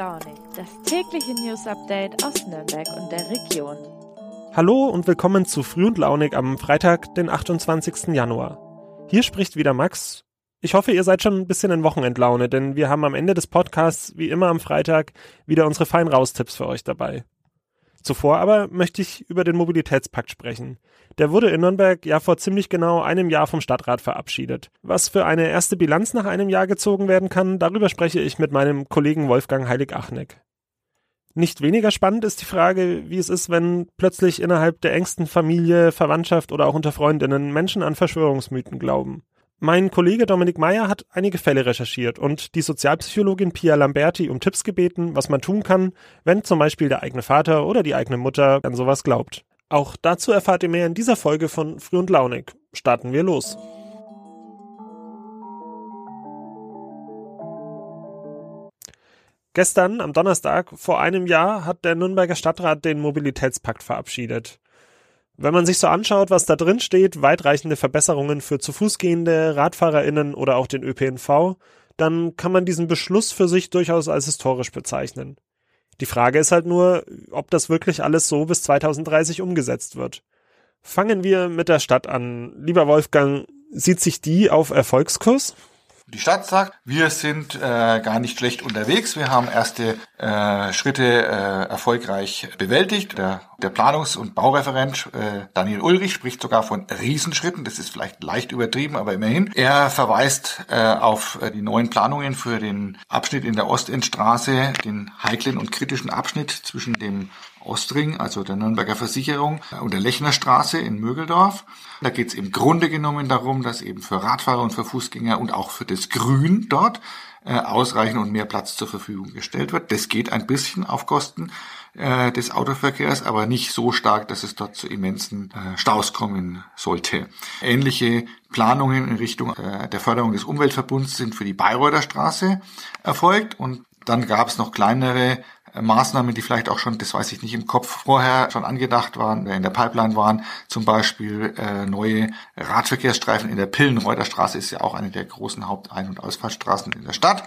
Launig, das tägliche News Update aus Nürnberg und der Region. Hallo und willkommen zu Früh und Launig am Freitag, den 28. Januar. Hier spricht wieder Max. Ich hoffe, ihr seid schon ein bisschen in Wochenendlaune, denn wir haben am Ende des Podcasts, wie immer am Freitag, wieder unsere fein Raustipps für euch dabei. Zuvor aber möchte ich über den Mobilitätspakt sprechen. Der wurde in Nürnberg ja vor ziemlich genau einem Jahr vom Stadtrat verabschiedet. Was für eine erste Bilanz nach einem Jahr gezogen werden kann, darüber spreche ich mit meinem Kollegen Wolfgang Heilig-Achneck. Nicht weniger spannend ist die Frage, wie es ist, wenn plötzlich innerhalb der engsten Familie, Verwandtschaft oder auch unter Freundinnen Menschen an Verschwörungsmythen glauben. Mein Kollege Dominik Meyer hat einige Fälle recherchiert und die Sozialpsychologin Pia Lamberti um Tipps gebeten, was man tun kann, wenn zum Beispiel der eigene Vater oder die eigene Mutter an sowas glaubt. Auch dazu erfahrt ihr mehr in dieser Folge von Früh und Launig. Starten wir los. Gestern, am Donnerstag, vor einem Jahr, hat der Nürnberger Stadtrat den Mobilitätspakt verabschiedet. Wenn man sich so anschaut, was da drin steht, weitreichende Verbesserungen für zu Fuß gehende, RadfahrerInnen oder auch den ÖPNV, dann kann man diesen Beschluss für sich durchaus als historisch bezeichnen. Die Frage ist halt nur, ob das wirklich alles so bis 2030 umgesetzt wird. Fangen wir mit der Stadt an. Lieber Wolfgang, sieht sich die auf Erfolgskurs? Die Stadt sagt, wir sind äh, gar nicht schlecht unterwegs. Wir haben erste äh, Schritte äh, erfolgreich bewältigt. Der, der Planungs- und Baureferent äh, Daniel Ulrich spricht sogar von Riesenschritten. Das ist vielleicht leicht übertrieben, aber immerhin. Er verweist äh, auf äh, die neuen Planungen für den Abschnitt in der Ostendstraße, den heiklen und kritischen Abschnitt zwischen dem Ostring, also der Nürnberger Versicherung und der Lechnerstraße in Mögeldorf. Da geht es im Grunde genommen darum, dass eben für Radfahrer und für Fußgänger und auch für das Grün dort äh, ausreichend und mehr Platz zur Verfügung gestellt wird. Das geht ein bisschen auf Kosten äh, des Autoverkehrs, aber nicht so stark, dass es dort zu immensen äh, Staus kommen sollte. Ähnliche Planungen in Richtung der Förderung des Umweltverbunds sind für die Bayreuther Straße erfolgt und dann gab es noch kleinere Maßnahmen, die vielleicht auch schon, das weiß ich nicht im Kopf, vorher schon angedacht waren, in der Pipeline waren, zum Beispiel äh, neue Radverkehrsstreifen in der Pillenreuter Straße ist ja auch eine der großen Hauptein- und Ausfallstraßen in der Stadt.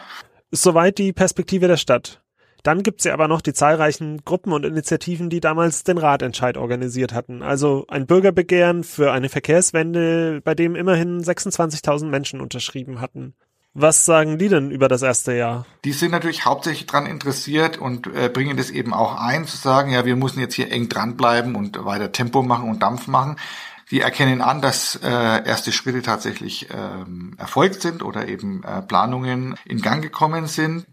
Soweit die Perspektive der Stadt. Dann gibt's ja aber noch die zahlreichen Gruppen und Initiativen, die damals den Ratentscheid organisiert hatten. Also ein Bürgerbegehren für eine Verkehrswende, bei dem immerhin 26.000 Menschen unterschrieben hatten. Was sagen die denn über das erste Jahr? Die sind natürlich hauptsächlich daran interessiert und äh, bringen das eben auch ein, zu sagen, ja, wir müssen jetzt hier eng dranbleiben und weiter Tempo machen und Dampf machen. Die erkennen an, dass äh, erste Schritte tatsächlich ähm, erfolgt sind oder eben äh, Planungen in Gang gekommen sind.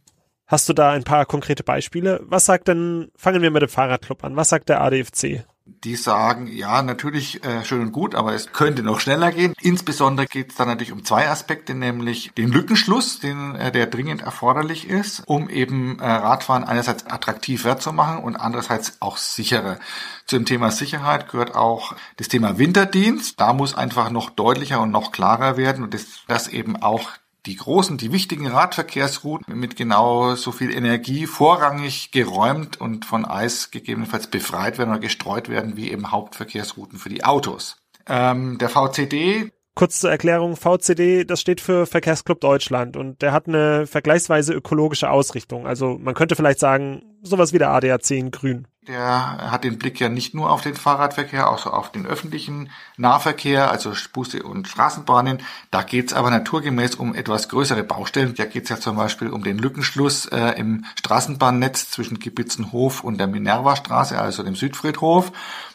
Hast du da ein paar konkrete Beispiele? Was sagt denn, fangen wir mit dem Fahrradclub an, was sagt der ADFC? Die sagen, ja, natürlich äh, schön und gut, aber es könnte noch schneller gehen. Insbesondere geht es dann natürlich um zwei Aspekte, nämlich den Lückenschluss, den, äh, der dringend erforderlich ist, um eben äh, Radfahren einerseits attraktiver zu machen und andererseits auch sicherer. Zum Thema Sicherheit gehört auch das Thema Winterdienst. Da muss einfach noch deutlicher und noch klarer werden und das, das eben auch die großen, die wichtigen Radverkehrsrouten mit genau so viel Energie vorrangig geräumt und von Eis gegebenenfalls befreit werden oder gestreut werden, wie eben Hauptverkehrsrouten für die Autos. Ähm, der VCD Kurz zur Erklärung, VCD, das steht für Verkehrsclub Deutschland und der hat eine vergleichsweise ökologische Ausrichtung. Also man könnte vielleicht sagen, sowas wie der ADAC in grün. Der hat den Blick ja nicht nur auf den Fahrradverkehr, auch auf den öffentlichen Nahverkehr, also Busse und Straßenbahnen. Da geht's aber naturgemäß um etwas größere Baustellen. Da geht's ja zum Beispiel um den Lückenschluss äh, im Straßenbahnnetz zwischen Kibitzenhof und der Minerva-Straße, also dem Südfriedhof.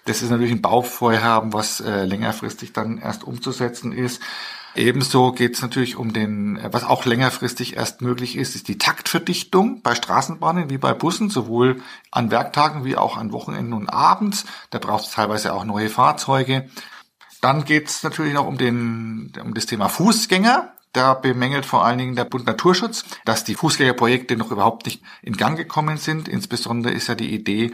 Das ist natürlich ein Bauvorhaben, was äh, längerfristig dann erst umzusetzen ist. Ebenso geht es natürlich um den, was auch längerfristig erst möglich ist, ist die Taktverdichtung bei Straßenbahnen wie bei Bussen, sowohl an Werktagen wie auch an Wochenenden und abends. Da braucht es teilweise auch neue Fahrzeuge. Dann geht es natürlich noch um, den, um das Thema Fußgänger. Da bemängelt vor allen Dingen der Bund Naturschutz, dass die Fußgängerprojekte noch überhaupt nicht in Gang gekommen sind. Insbesondere ist ja die Idee,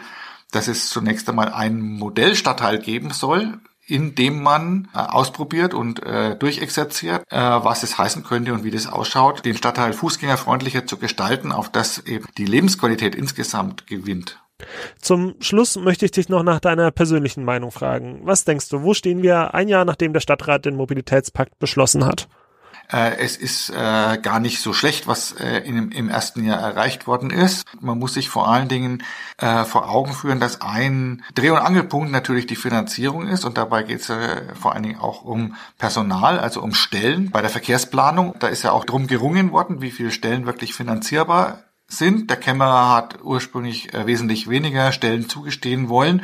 dass es zunächst einmal einen Modellstadtteil geben soll, in dem man äh, ausprobiert und äh, durchexerziert, äh, was es heißen könnte und wie das ausschaut, den Stadtteil fußgängerfreundlicher zu gestalten, auf das eben die Lebensqualität insgesamt gewinnt. Zum Schluss möchte ich dich noch nach deiner persönlichen Meinung fragen. Was denkst du, wo stehen wir ein Jahr nachdem der Stadtrat den Mobilitätspakt beschlossen hat? Äh, es ist äh, gar nicht so schlecht, was äh, in, im ersten Jahr erreicht worden ist. Man muss sich vor allen Dingen äh, vor Augen führen, dass ein Dreh- und Angelpunkt natürlich die Finanzierung ist und dabei geht es äh, vor allen Dingen auch um Personal, also um Stellen. Bei der Verkehrsplanung, da ist ja auch drum gerungen worden, wie viele Stellen wirklich finanzierbar sind. Der Kämmerer hat ursprünglich äh, wesentlich weniger Stellen zugestehen wollen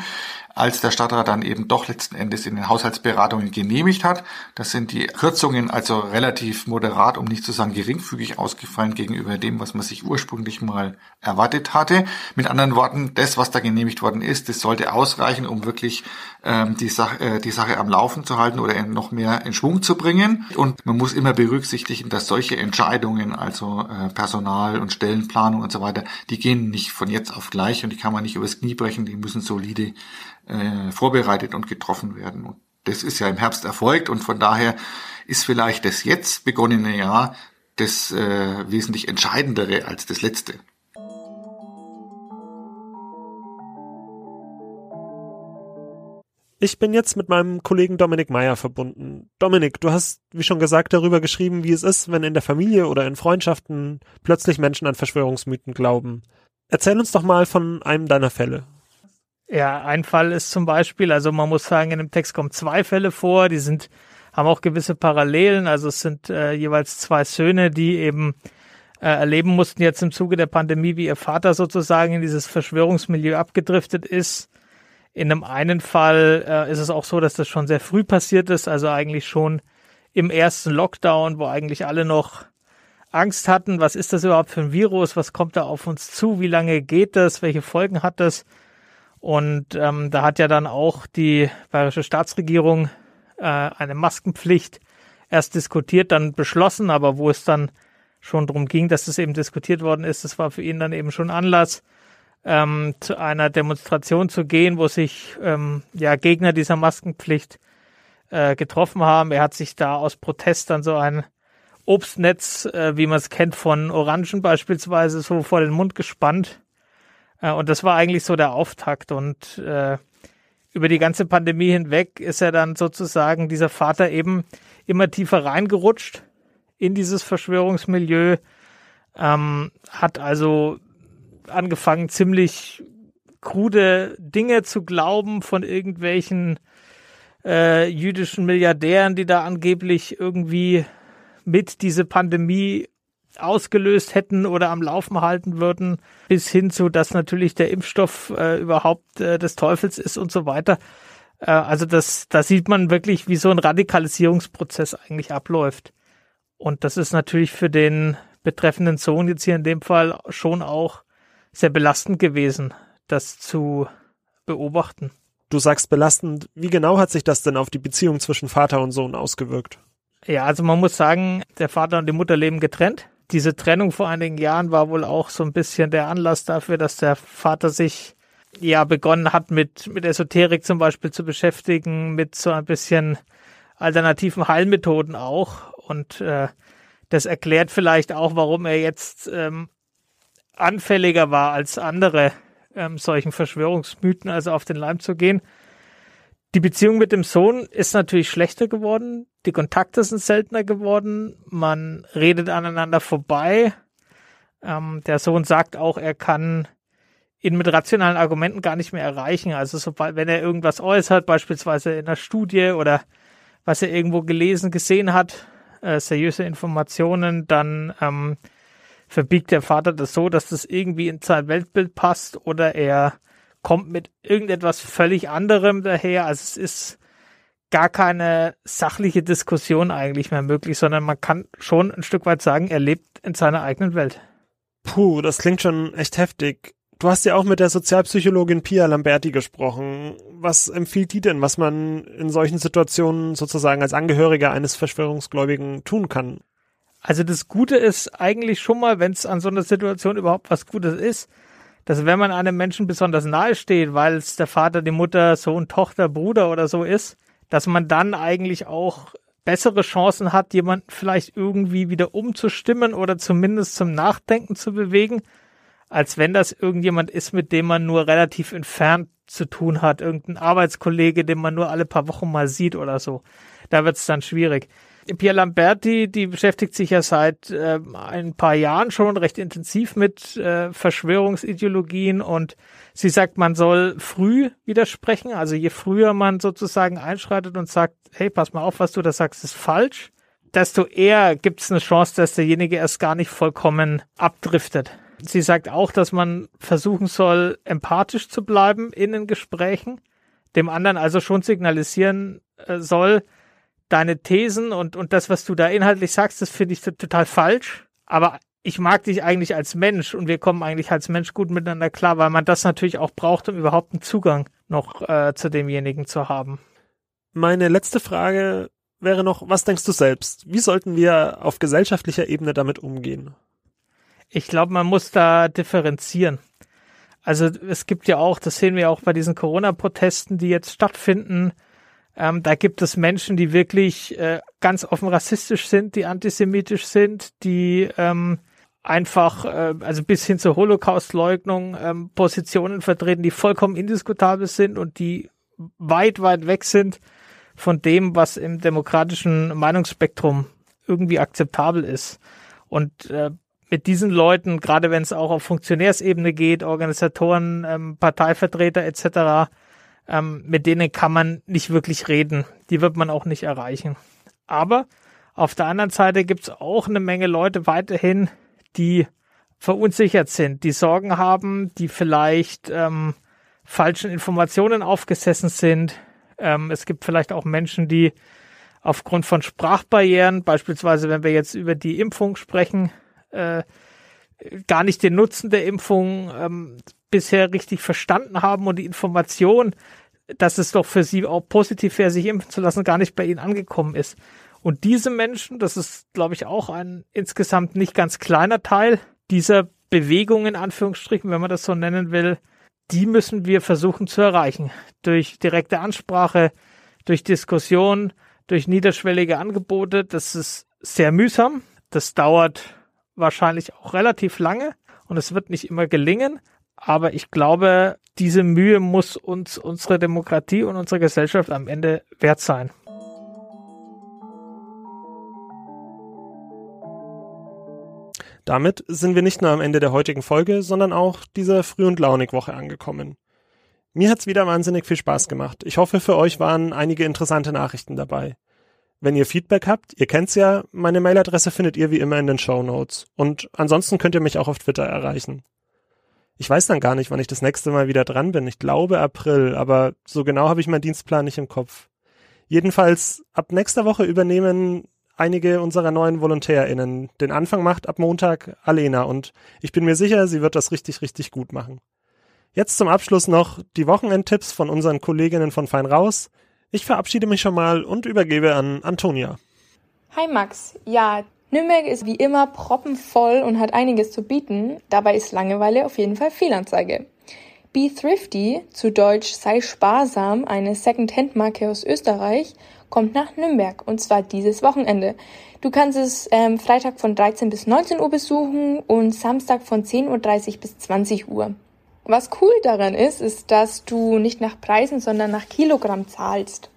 als der Stadtrat dann eben doch letzten Endes in den Haushaltsberatungen genehmigt hat. Das sind die Kürzungen also relativ moderat, um nicht zu sagen geringfügig ausgefallen gegenüber dem, was man sich ursprünglich mal erwartet hatte. Mit anderen Worten, das, was da genehmigt worden ist, das sollte ausreichen, um wirklich ähm, die, Sache, äh, die Sache am Laufen zu halten oder noch mehr in Schwung zu bringen. Und man muss immer berücksichtigen, dass solche Entscheidungen, also äh, Personal und Stellenplanung und so weiter, die gehen nicht von jetzt auf gleich und die kann man nicht übers Knie brechen, die müssen solide äh, vorbereitet und getroffen werden. Und das ist ja im Herbst erfolgt und von daher ist vielleicht das jetzt begonnene Jahr das äh, wesentlich entscheidendere als das letzte. Ich bin jetzt mit meinem Kollegen Dominik Meyer verbunden. Dominik, du hast, wie schon gesagt, darüber geschrieben, wie es ist, wenn in der Familie oder in Freundschaften plötzlich Menschen an Verschwörungsmythen glauben. Erzähl uns doch mal von einem deiner Fälle. Ja, ein Fall ist zum Beispiel, also man muss sagen, in dem Text kommen zwei Fälle vor, die sind, haben auch gewisse Parallelen, also es sind äh, jeweils zwei Söhne, die eben äh, erleben mussten jetzt im Zuge der Pandemie, wie ihr Vater sozusagen in dieses Verschwörungsmilieu abgedriftet ist. In einem einen Fall äh, ist es auch so, dass das schon sehr früh passiert ist, also eigentlich schon im ersten Lockdown, wo eigentlich alle noch Angst hatten, was ist das überhaupt für ein Virus, was kommt da auf uns zu, wie lange geht das, welche Folgen hat das? Und ähm, da hat ja dann auch die bayerische Staatsregierung äh, eine Maskenpflicht erst diskutiert, dann beschlossen, aber wo es dann schon darum ging, dass das eben diskutiert worden ist, das war für ihn dann eben schon Anlass, ähm, zu einer Demonstration zu gehen, wo sich ähm, ja Gegner dieser Maskenpflicht äh, getroffen haben. Er hat sich da aus Protest dann so ein Obstnetz, äh, wie man es kennt von Orangen beispielsweise, so vor den Mund gespannt und das war eigentlich so der Auftakt. Und äh, über die ganze Pandemie hinweg ist er dann sozusagen dieser Vater eben immer tiefer reingerutscht in dieses Verschwörungsmilieu, ähm, hat also angefangen, ziemlich krude Dinge zu glauben von irgendwelchen äh, jüdischen Milliardären, die da angeblich irgendwie mit diese Pandemie ausgelöst hätten oder am Laufen halten würden, bis hin zu, dass natürlich der Impfstoff äh, überhaupt äh, des Teufels ist und so weiter. Äh, also das, da sieht man wirklich, wie so ein Radikalisierungsprozess eigentlich abläuft. Und das ist natürlich für den betreffenden Sohn jetzt hier in dem Fall schon auch sehr belastend gewesen, das zu beobachten. Du sagst belastend. Wie genau hat sich das denn auf die Beziehung zwischen Vater und Sohn ausgewirkt? Ja, also man muss sagen, der Vater und die Mutter leben getrennt diese Trennung vor einigen Jahren war wohl auch so ein bisschen der Anlass dafür, dass der Vater sich ja begonnen hat, mit, mit Esoterik zum Beispiel zu beschäftigen, mit so ein bisschen alternativen Heilmethoden auch. Und äh, das erklärt vielleicht auch, warum er jetzt ähm, anfälliger war als andere ähm, solchen Verschwörungsmythen, also auf den Leim zu gehen. Die Beziehung mit dem Sohn ist natürlich schlechter geworden. Die Kontakte sind seltener geworden. Man redet aneinander vorbei. Ähm, der Sohn sagt auch, er kann ihn mit rationalen Argumenten gar nicht mehr erreichen. Also sobald, wenn er irgendwas äußert, beispielsweise in einer Studie oder was er irgendwo gelesen, gesehen hat, äh, seriöse Informationen, dann ähm, verbiegt der Vater das so, dass das irgendwie in sein Weltbild passt oder er kommt mit irgendetwas völlig anderem daher. Also es ist gar keine sachliche Diskussion eigentlich mehr möglich, sondern man kann schon ein Stück weit sagen, er lebt in seiner eigenen Welt. Puh, das klingt schon echt heftig. Du hast ja auch mit der Sozialpsychologin Pia Lamberti gesprochen. Was empfiehlt die denn, was man in solchen Situationen sozusagen als Angehöriger eines Verschwörungsgläubigen tun kann? Also das Gute ist eigentlich schon mal, wenn es an so einer Situation überhaupt was Gutes ist, dass wenn man einem Menschen besonders nahe steht, weil es der Vater, die Mutter, Sohn, Tochter, Bruder oder so ist, dass man dann eigentlich auch bessere Chancen hat, jemanden vielleicht irgendwie wieder umzustimmen oder zumindest zum Nachdenken zu bewegen, als wenn das irgendjemand ist, mit dem man nur relativ entfernt zu tun hat, irgendein Arbeitskollege, den man nur alle paar Wochen mal sieht oder so. Da wird es dann schwierig. Pierre Lamberti, die beschäftigt sich ja seit äh, ein paar Jahren schon recht intensiv mit äh, Verschwörungsideologien und sie sagt, man soll früh widersprechen. Also je früher man sozusagen einschreitet und sagt, hey, pass mal auf, was du da sagst, ist falsch, desto eher gibt es eine Chance, dass derjenige erst gar nicht vollkommen abdriftet. Sie sagt auch, dass man versuchen soll, empathisch zu bleiben in den Gesprächen, dem anderen also schon signalisieren äh, soll, deine Thesen und, und das, was du da inhaltlich sagst, das finde ich total falsch. Aber ich mag dich eigentlich als Mensch und wir kommen eigentlich als Mensch gut miteinander klar, weil man das natürlich auch braucht, um überhaupt einen Zugang noch äh, zu demjenigen zu haben. Meine letzte Frage wäre noch, was denkst du selbst? Wie sollten wir auf gesellschaftlicher Ebene damit umgehen? Ich glaube, man muss da differenzieren. Also es gibt ja auch, das sehen wir auch bei diesen Corona-Protesten, die jetzt stattfinden, ähm, da gibt es Menschen, die wirklich äh, ganz offen rassistisch sind, die antisemitisch sind, die ähm, einfach, äh, also bis hin zur Holocaust-Leugnung, ähm, Positionen vertreten, die vollkommen indiskutabel sind und die weit, weit weg sind von dem, was im demokratischen Meinungsspektrum irgendwie akzeptabel ist. Und äh, mit diesen Leuten, gerade wenn es auch auf Funktionärsebene geht, Organisatoren, ähm, Parteivertreter etc., ähm, mit denen kann man nicht wirklich reden. Die wird man auch nicht erreichen. Aber auf der anderen Seite gibt's auch eine Menge Leute weiterhin, die verunsichert sind, die Sorgen haben, die vielleicht ähm, falschen Informationen aufgesessen sind. Ähm, es gibt vielleicht auch Menschen, die aufgrund von Sprachbarrieren, beispielsweise wenn wir jetzt über die Impfung sprechen, äh, gar nicht den Nutzen der Impfung ähm, bisher richtig verstanden haben und die Information, dass es doch für sie auch positiv wäre, sich impfen zu lassen, gar nicht bei ihnen angekommen ist. Und diese Menschen, das ist, glaube ich, auch ein insgesamt nicht ganz kleiner Teil dieser Bewegung in Anführungsstrichen, wenn man das so nennen will, die müssen wir versuchen zu erreichen. Durch direkte Ansprache, durch Diskussion, durch niederschwellige Angebote. Das ist sehr mühsam. Das dauert wahrscheinlich auch relativ lange und es wird nicht immer gelingen. Aber ich glaube, diese Mühe muss uns unsere Demokratie und unsere Gesellschaft am Ende wert sein. Damit sind wir nicht nur am Ende der heutigen Folge, sondern auch dieser Früh- und Launig-Woche angekommen. Mir hat's wieder wahnsinnig viel Spaß gemacht. Ich hoffe, für euch waren einige interessante Nachrichten dabei. Wenn ihr Feedback habt, ihr kennt's ja, meine Mailadresse findet ihr wie immer in den Show Notes. Und ansonsten könnt ihr mich auch auf Twitter erreichen. Ich weiß dann gar nicht, wann ich das nächste Mal wieder dran bin. Ich glaube April, aber so genau habe ich meinen Dienstplan nicht im Kopf. Jedenfalls, ab nächster Woche übernehmen einige unserer neuen VolontärInnen. Den Anfang macht ab Montag Alena und ich bin mir sicher, sie wird das richtig, richtig gut machen. Jetzt zum Abschluss noch die Wochenendtipps von unseren Kolleginnen von Fein Raus. Ich verabschiede mich schon mal und übergebe an Antonia. Hi Max. Ja, Nürnberg ist wie immer proppenvoll und hat einiges zu bieten. Dabei ist Langeweile auf jeden Fall Fehlanzeige. Be Thrifty, zu Deutsch sei sparsam, eine Second-Hand-Marke aus Österreich, kommt nach Nürnberg und zwar dieses Wochenende. Du kannst es ähm, Freitag von 13 bis 19 Uhr besuchen und Samstag von 10.30 Uhr bis 20 Uhr. Was cool daran ist, ist, dass du nicht nach Preisen, sondern nach Kilogramm zahlst.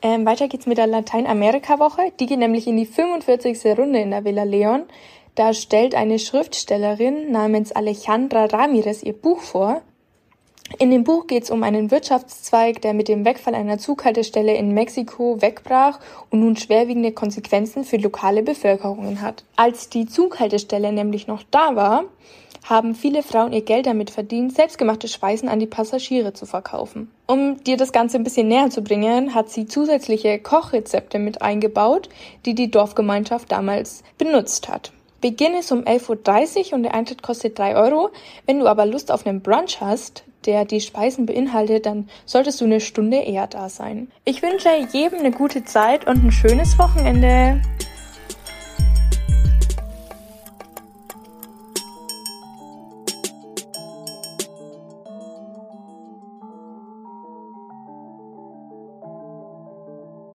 Ähm, weiter geht's mit der Lateinamerika-Woche. Die geht nämlich in die 45. Runde in der Villa Leon. Da stellt eine Schriftstellerin namens Alejandra Ramirez ihr Buch vor. In dem Buch geht es um einen Wirtschaftszweig, der mit dem Wegfall einer Zughaltestelle in Mexiko wegbrach und nun schwerwiegende Konsequenzen für lokale Bevölkerungen hat. Als die Zughaltestelle nämlich noch da war, haben viele Frauen ihr Geld damit verdient, selbstgemachte Speisen an die Passagiere zu verkaufen. Um dir das Ganze ein bisschen näher zu bringen, hat sie zusätzliche Kochrezepte mit eingebaut, die die Dorfgemeinschaft damals benutzt hat. Beginn ist um 11.30 Uhr und der Eintritt kostet 3 Euro. Wenn du aber Lust auf einen Brunch hast, der die Speisen beinhaltet, dann solltest du eine Stunde eher da sein. Ich wünsche jedem eine gute Zeit und ein schönes Wochenende.